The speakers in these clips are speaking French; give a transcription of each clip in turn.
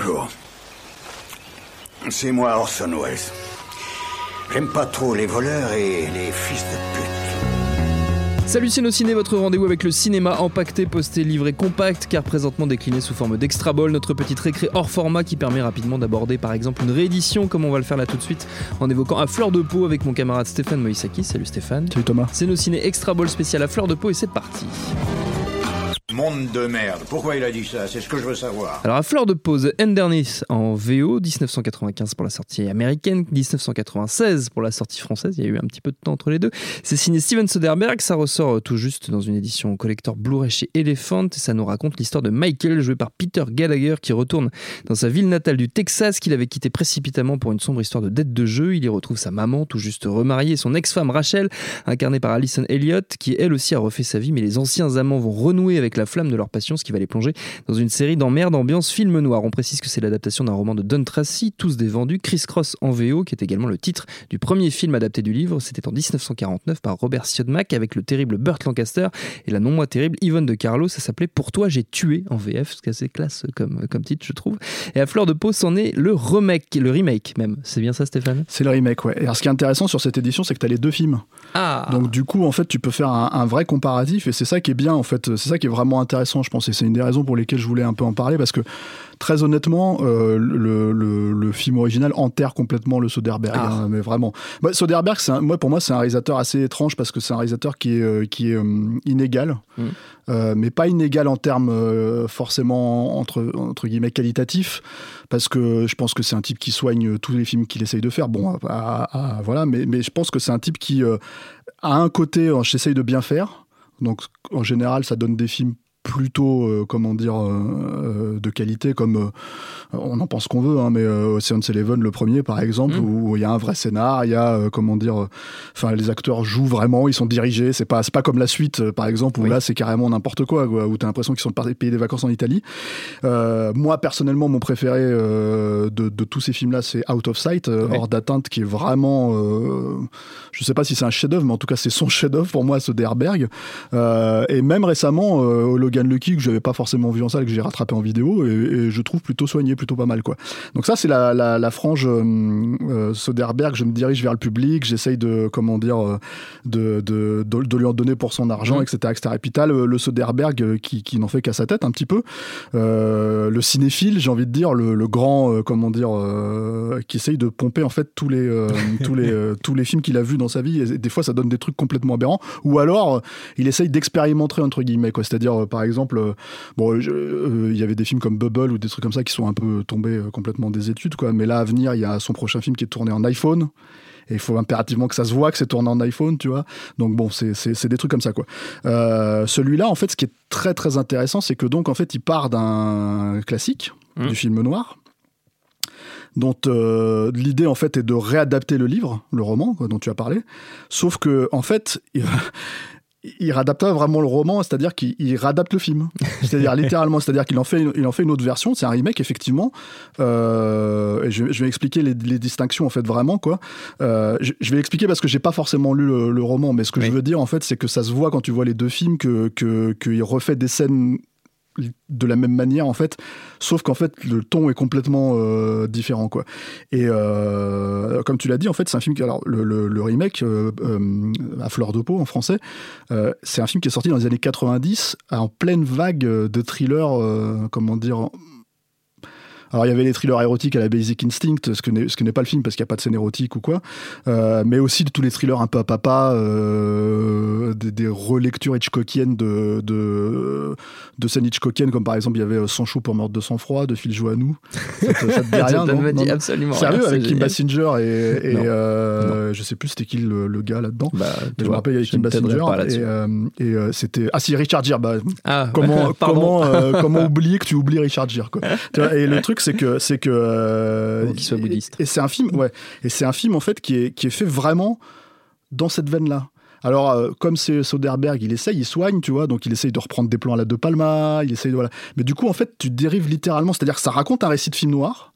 Bonjour. C'est moi Orson Welles. J'aime pas trop les voleurs et les fils de pute. Salut ciné, votre rendez-vous avec le cinéma empaqueté, posté, livré compact, car présentement décliné sous forme d'extra ball, notre petite récré hors format qui permet rapidement d'aborder par exemple une réédition, comme on va le faire là tout de suite, en évoquant à fleur de peau avec mon camarade Stéphane Moïsaki. Salut Stéphane. Salut Thomas. C'est nos ciné extra ball spécial à fleur de peau et c'est parti. Monde de merde. Pourquoi il a dit ça? C'est ce que je veux savoir. Alors à fleur de pause, Endernis en VO, 1995 pour la sortie américaine, 1996 pour la sortie française, il y a eu un petit peu de temps entre les deux. C'est signé Steven Soderbergh, ça ressort tout juste dans une édition collector Blu-ray chez Elephant ça nous raconte l'histoire de Michael joué par Peter Gallagher qui retourne dans sa ville natale du Texas qu'il avait quitté précipitamment pour une sombre histoire de dette de jeu. Il y retrouve sa maman tout juste remariée, son ex-femme Rachel, incarnée par Alison Elliott, qui elle aussi a refait sa vie mais les anciens amants vont renouer avec la flamme de leur passion, ce qui va les plonger dans une série d'emmerdes ambiance film noir. On précise que c'est l'adaptation d'un roman de Don Tracy, Tous des vendus, Criss Cross en VO, qui est également le titre du premier film adapté du livre. C'était en 1949 par Robert Siodmak avec le terrible Burt Lancaster et la non moins terrible Yvonne de Carlo. Ça s'appelait Pour toi j'ai tué en VF, ce qui est assez classe comme, comme titre, je trouve. Et à fleur de peau, c'en est le remake, le remake même. C'est bien ça, Stéphane? C'est le remake, ouais. Et alors, ce qui est intéressant sur cette édition, c'est que tu as les deux films. Ah Donc, du coup, en fait, tu peux faire un, un vrai comparatif et c'est ça qui est bien, en fait. C'est ça qui est vraiment intéressant, je pense. Et c'est une des raisons pour lesquelles je voulais un peu en parler parce que, très honnêtement, euh, le, le- le film original enterre complètement le Soderbergh. Ah. hein, mais vraiment. Soderbergh, un- moi, pour moi, c'est un réalisateur assez étrange parce que c'est un réalisateur qui est, euh, qui est euh, inégal. Mm. Mais pas inégal en termes forcément entre, entre guillemets qualitatifs, parce que je pense que c'est un type qui soigne tous les films qu'il essaye de faire. Bon, à- à- à- voilà, mais, mais je pense que c'est un type qui a un côté, j'essaye de bien faire. Donc en général, ça donne des films plutôt, euh, comment dire, euh, euh, de qualité, comme on en pense qu'on veut, hein, mais Ocean's Eleven, le premier par exemple, Mm. où il y a un vrai scénar, il y a, comment dire, enfin les acteurs jouent vraiment, ils sont dirigés, c'est pas, pas comme la suite, par exemple, où Oui. là c'est carrément n'importe quoi, quoi où t'as l'impression qu'ils sont partis payer des vacances en Italie. Moi personnellement, mon préféré de, de tous ces films-là, c'est Out of Sight, Ouais. hors d'atteinte, qui est vraiment, je sais pas si c'est un chef-d'œuvre, mais en tout cas c'est son chef-d'œuvre pour moi, Soderbergh. Euh, et même récemment, euh, Logan Lucky, que j'avais pas forcément vu en salle, que j'ai rattrapé en vidéo, et, et je trouve plutôt soigné, plutôt pas mal, quoi. Donc ça, c'est la, la, la frange euh, euh, Soderbergh. Je me dirige vers le public, j'essaye de, comment dire, euh, de, de, de, de lui en donner pour son argent, etc., etc. Et puis t'as le, le Soderbergh qui, qui n'en fait qu'à sa tête un petit peu. Euh, le cinéphile, j'ai envie de dire, le, le grand, euh, comment dire, qui essaye de pomper en fait tous les, tous les, tous les films qu'il a vus dans sa vie. Et des fois, ça donne des trucs complètement aberrants. Ou alors, il essaye d'expérimenter entre guillemets, quoi. C'est-à-dire, par exemple, euh, bon, je- euh, il y avait des films comme Bubble ou des trucs comme ça qui sont un peu tombés euh, complètement des études, quoi. Mais là, à venir, il y a son prochain film qui est tourné en iPhone. Et il faut impérativement que ça se voit que c'est tourné en iPhone, tu vois. Donc bon, c'est- des trucs comme ça, quoi. Euh, Celui-là, en fait, ce qui est très très intéressant, c'est que donc en fait, il part d'un classique Mhm. du film noir dont euh, l'idée en fait est de réadapter le livre, le roman quoi, dont tu as parlé, sauf que en fait il, réadapte vraiment le roman, c'est-à-dire qu'il il réadapte le film, c'est-à-dire littéralement, c'est-à-dire qu'il en fait une, il en fait une autre version, c'est un remake effectivement. Euh, et je, je vais expliquer les, les distinctions en fait vraiment quoi. Euh, je, je vais expliquer parce que j'ai pas forcément lu le, le roman, mais ce que Oui. je veux dire en fait, c'est que ça se voit quand tu vois les deux films que que qu'il refait des scènes de la même manière en fait sauf qu'en fait le ton est complètement euh, différent quoi et euh, comme tu l'as dit en fait c'est un film qui alors le, remake euh, euh, à fleur de en français c'est un film qui est sorti dans les années 90 en pleine vague de thrillers comment dire alors il y avait les thrillers érotiques à la Basic Instinct, ce que n'est ce que n'est pas le film parce qu'il n'y a pas de scène érotique ou quoi, Euh, mais aussi tous les thrillers un peu à papa, euh, des, des relectures Hitchcockiennes de, de, de scènes Hitchcockiennes, comme par exemple il y avait Sans chaud pour meurtre de sang-froid de Phil Joannou. Ça te, ça te dit rien, non me dit Non, non. absolument Sérieux, avec Kim. Basinger et, et, euh, je sais plus c'était qui le, le gars là-dedans. Bah, je me rappelle, il y avait Kim Basinger et, euh, euh, c'était ah si Richard Gere bah, Ah, comment comment euh, comment oublier que tu oublies Richard Gere quoi. Et le truc c'est que c'est que euh, qu'il soit bouddhiste. et, et c'est un film ouais et c'est un film en fait qui est qui est fait vraiment dans cette veine là. Alors, euh, comme c'est Soderbergh, il essaye, il soigne, tu vois, donc il essaye de reprendre des plans à la De Palma, il essaye de, voilà. Mais du coup, en fait, tu dérives littéralement, c'est-à-dire que ça raconte un récit de film noir,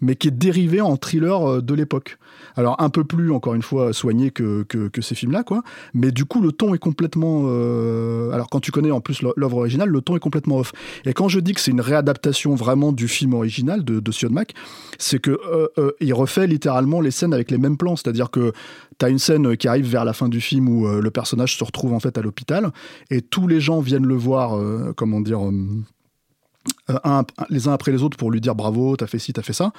mais qui est dérivé en thriller euh, de l'époque. Alors, un peu plus, encore une fois, soigné que, que, ces films-là, quoi. Mais du coup, le ton est complètement. euh, Alors, quand tu connais en plus l'œuvre originale, le ton est complètement off. Et quand je dis que c'est une réadaptation vraiment du film original de, de Sionmac, c'est que euh, il refait littéralement les scènes avec les mêmes plans. C'est-à-dire que tu as une scène qui arrive vers la fin du film où le personnage se retrouve en fait à l'hôpital et tous les gens viennent le voir, comment dire. Euh, un- les uns après les autres pour lui dire bravo, t'as fait ci, t'as fait ça.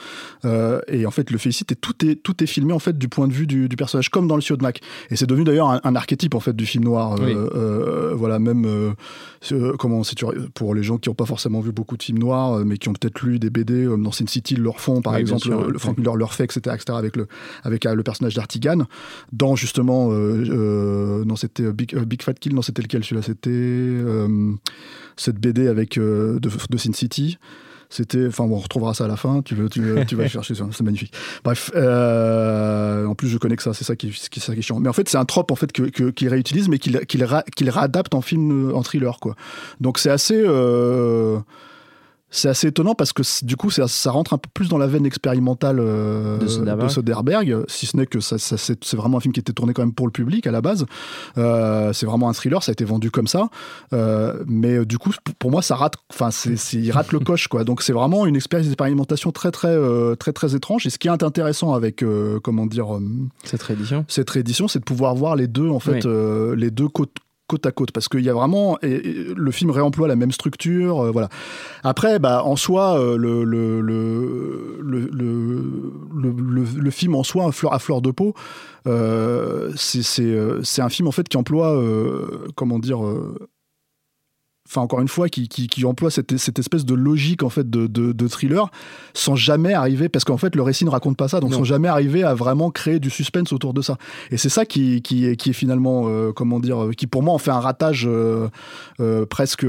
Euh, et en fait, le félicite et tout est, tout est filmé en fait du point de vue du, du personnage, comme dans le Cieux de Mac. Et c'est devenu d'ailleurs un, un archétype en fait du film noir. euh, Oui. euh, voilà, même comment pour les gens qui n'ont pas forcément vu beaucoup de films noirs, mais qui ont peut-être lu des BD euh, dans Sin City, ils leur font par Oui, exemple, sûr, le Frank Miller leur fait, etc., etc., avec le avec le personnage d'Artigan. Dans justement, non c'était Big, Big Fat Kill, non c'était lequel celui-là, c'était cette BD avec de, de Sin City. C'était, enfin bon, on retrouvera ça à la fin. Tu veux, tu, veux- tu vas chercher ça, c'est magnifique. Bref, euh, en plus je connais que ça, c'est ça qui, qui, ça qui est chiant. Mais en fait, c'est un trope en fait que, que- qu'il réutilise, mais qu'il, qu'il, ra- qu'il réadapte en film, en thriller quoi. Donc c'est assez, euh, c'est assez étonnant parce que du coup, ça, ça rentre un peu plus dans la veine expérimentale euh, De Soderbergh. Soderbergh, si ce n'est que ça, ça- c'est, vraiment un film qui était tourné quand même pour le public à la base. Euh, c'est vraiment un thriller, ça a été vendu comme ça. Euh, mais du coup, pour moi, ça rate. Enfin, il rate le coche, quoi. Donc, c'est vraiment une expérience d'expérimentation très, très, très, très étrange. Et ce qui est intéressant avec, comment dire, Cette réédition. cette réédition, c'est de pouvoir voir les deux, en fait, Oui. les deux côtes côte à côte parce qu'il y a vraiment le film réemploie la même structure euh, voilà. Après bah en soi euh, le, le, le, le, film en soi à fleur, à fleur de peau euh, euh, c'est un film en fait qui emploie comment dire Enfin, encore une fois, qui, qui, qui emploie cette, cette espèce de logique en fait de, de, de thriller sans jamais arriver, parce qu'en fait le récit ne raconte pas ça, donc Non. sans jamais arriver à vraiment créer du suspense autour de ça. Et c'est ça qui, qui, est- qui est finalement, euh, comment dire, euh, qui pour moi en fait un ratage euh, euh, presque,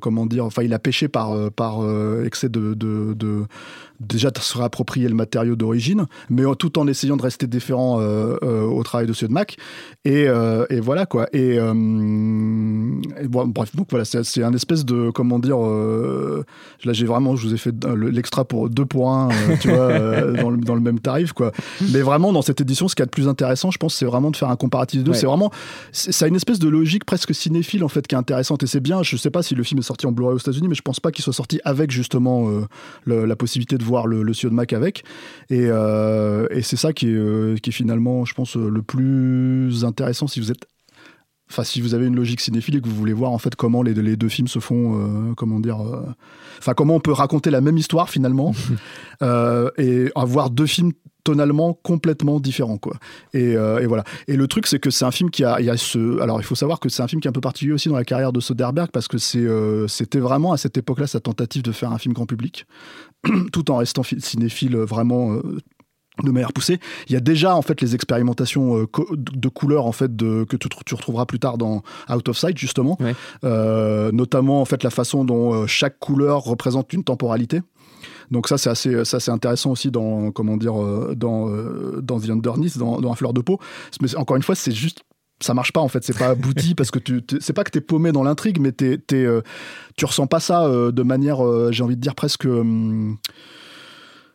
comment dire, enfin il a péché par, par excès de, de, de- déjà de se réapproprier le matériau d'origine, mais tout en essayant de rester différent euh, euh, au travail de ceux de Mac. Et, euh, et voilà quoi. Et, et bon, bref, donc voilà, c'est un espèce de, comment dire, là j'ai vraiment, je vous ai fait le- l'extra pour deux pour un, euh, tu vois, dans, le, dans le même tarif quoi. Mais vraiment dans cette édition, ce qu'il y a de plus intéressant, je pense, c'est vraiment de faire un comparatif des deux. Ouais. C'est vraiment, c'est- ça a une espèce de logique presque cinéphile en fait qui est intéressante et c'est bien. Je sais pas si le film est sorti en Blu-ray aux États-Unis, mais je pense pas qu'il soit sorti avec justement le- la possibilité de voir le, le Cieux de Mac avec. Et, euh, et c'est ça qui est, euh, qui est finalement, je pense, euh, le plus intéressant si vous êtes. Enfin, si vous avez une logique cinéphile et que vous voulez voir en fait comment les, les deux films se font, euh, comment dire, euh, enfin comment on peut raconter la même histoire finalement euh, et avoir deux films tonalement complètement différents quoi. Et, et voilà. Et le truc c'est que c'est un film qui a, il y a ce, alors il faut savoir que c'est un film qui est un peu particulier aussi dans la carrière de Soderbergh parce que c'est, c'était vraiment à cette époque-là sa tentative de faire un film grand public tout en restant cinéphile vraiment euh, de manière poussée. Il y a déjà en fait les expérimentations euh, co- de couleurs en fait de, que tu, tu retrouveras plus tard dans Out of Sight justement, Ouais. Euh, notamment en fait la façon dont euh, chaque couleur représente une temporalité. Donc ça c'est assez ça c'est intéressant aussi dans comment dire euh, dans euh, dans The Underneath dans, dans Un fleur de peau. Mais encore une fois c'est juste ça marche pas en fait, c'est pas abouti parce que tu c'est pas que t'es paumé dans l'intrigue, mais t'es, t'es, euh, tu ressens pas ça euh, de manière, euh, j'ai envie de dire presque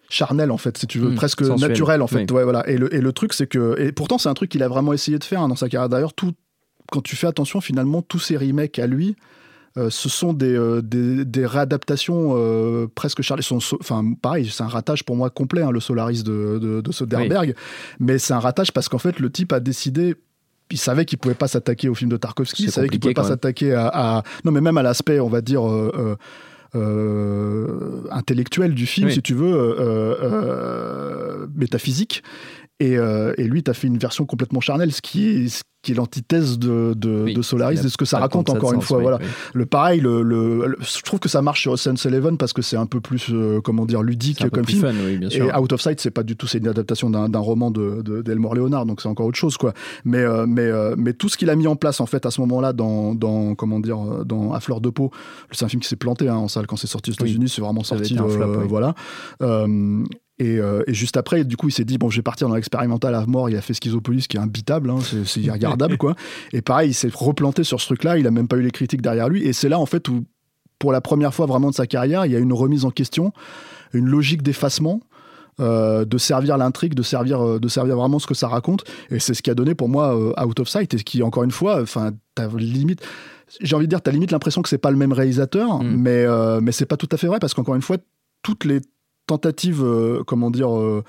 charnelle en fait, si tu veux, Mm, presque sensuelle. naturelle en fait. Oui. Ouais, voilà. Et le, et le truc c'est que, et pourtant c'est un truc qu'il a vraiment essayé de faire hein, dans sa carrière. D'ailleurs, tout, quand tu fais attention, finalement, tous ces remakes à lui. euh, ce sont des, euh, des, des réadaptations euh, presque so- Enfin, pareil, c'est un ratage pour moi complet, hein, le Solaris de, de, de Soderbergh. Mais c'est un ratage parce qu'en fait, le type a décidé il savait qu'il pouvait pas s'attaquer au film de Tarkovsky, il savait qu'il pouvait pas s'attaquer à, à- non mais même à l'aspect on va dire euh, euh, euh, intellectuel du film Oui. si tu veux métaphysique Et, euh, et lui, tu as fait une version complètement charnelle, ce qui est, ce qui est l'antithèse de, de, Oui, de Solaris, et ce que ça raconte de encore une fois. oui, voilà. oui. Le pareil, le, le- le- je trouve que ça marche sur Ocean's Eleven parce que c'est un peu plus, euh, comment dire, ludique comme film. fun, oui, bien Et. Out of Sight, c'est pas du tout, c'est une adaptation d'un d'un roman de, de- d'Elmore Leonard, donc c'est encore autre chose, quoi. Mais, euh, mais, euh, mais tout ce qu'il a mis en place, en fait, à ce moment-là, dans, dans, comment dire, dans À fleur de peau, c'est un film qui s'est planté hein, en salle quand c'est sorti aux. États-Unis, c'est vraiment Ça sorti, flop, voilà. Euh, et, euh, et juste après, du coup, il s'est dit bon, je vais partir dans l'expérimental à mort. Il a fait Schizopolis, qui est imbitable, hein, c'est, irregardable, quoi. Et pareil, il s'est replanté sur ce truc-là. Il a même pas eu les critiques derrière lui. Et c'est là, en fait, où pour la première fois vraiment de sa carrière, il y a une remise en question, une logique d'effacement. euh, de servir l'intrigue, de servir, euh, de servir vraiment ce que ça raconte, et c'est ce qui a donné pour moi euh, Out of Sight, et ce qui encore une fois, enfin, t'as limite, j'ai envie de dire, t'as limite l'impression que c'est pas le même réalisateur, Mm. mais mais c'est pas tout à fait vrai parce qu'encore une fois, toutes les tentatives, euh, comment dire, euh,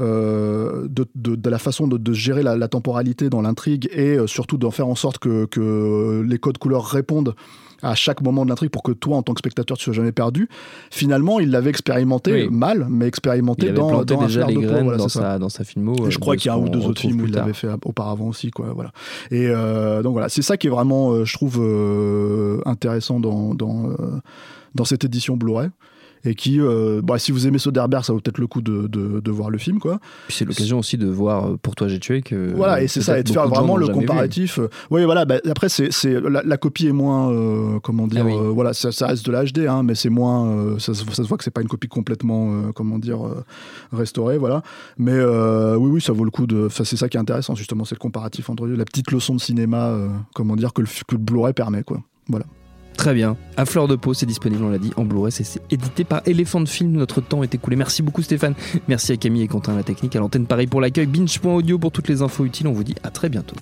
euh, de, de- de la façon de, de gérer la, la temporalité dans l'intrigue et surtout d'en faire en sorte que, que les codes couleurs répondent à chaque moment de l'intrigue pour que toi, en tant que spectateur, tu sois jamais perdu. Finalement, il l'avait expérimenté Oui. mal, mais expérimenté Il avait dans, dans déjà les de graines voilà, dans, sa, dans sa filmo. Et je crois qu'il y a un ou deux autres films où il l'avait fait auparavant aussi, quoi. Voilà. Et euh, donc voilà, c'est ça qui est vraiment, euh, je trouve, euh, intéressant dans dans, dans cette édition Blu-ray. Et qui, euh, bah, si vous aimez Soderbergh, ça vaut peut-être le coup de, de, de voir le film, quoi. Puis c'est l'occasion aussi de voir euh, Pour toi j'ai tué que. Voilà, et c'est ça, et de faire vraiment le comparatif. euh, Oui, voilà, bah, après, c'est, c'est, la, la copie est moins, euh, comment dire, Ah oui. euh, voilà, ça, ça reste de la HD, hein, mais c'est moins, euh, ça, se- ça se voit que c'est pas une copie complètement, euh, comment dire, euh, restaurée, voilà. Mais euh, oui, oui, ça vaut le coup de. C'est ça qui est intéressant, justement, c'est le comparatif entre la petite leçon de cinéma, euh, comment dire, que le, que le Blu-ray permet, quoi. Voilà. Très bien. À fleur de peau, c'est disponible, on l'a dit, en Blu-ray. C'est édité par Elephant Film. Notre temps est écoulé. Merci beaucoup Stéphane. Merci à Camille et Quentin la technique, à l'antenne Paris pour l'accueil. Binge.audio pour toutes les infos utiles. On vous dit à très bientôt.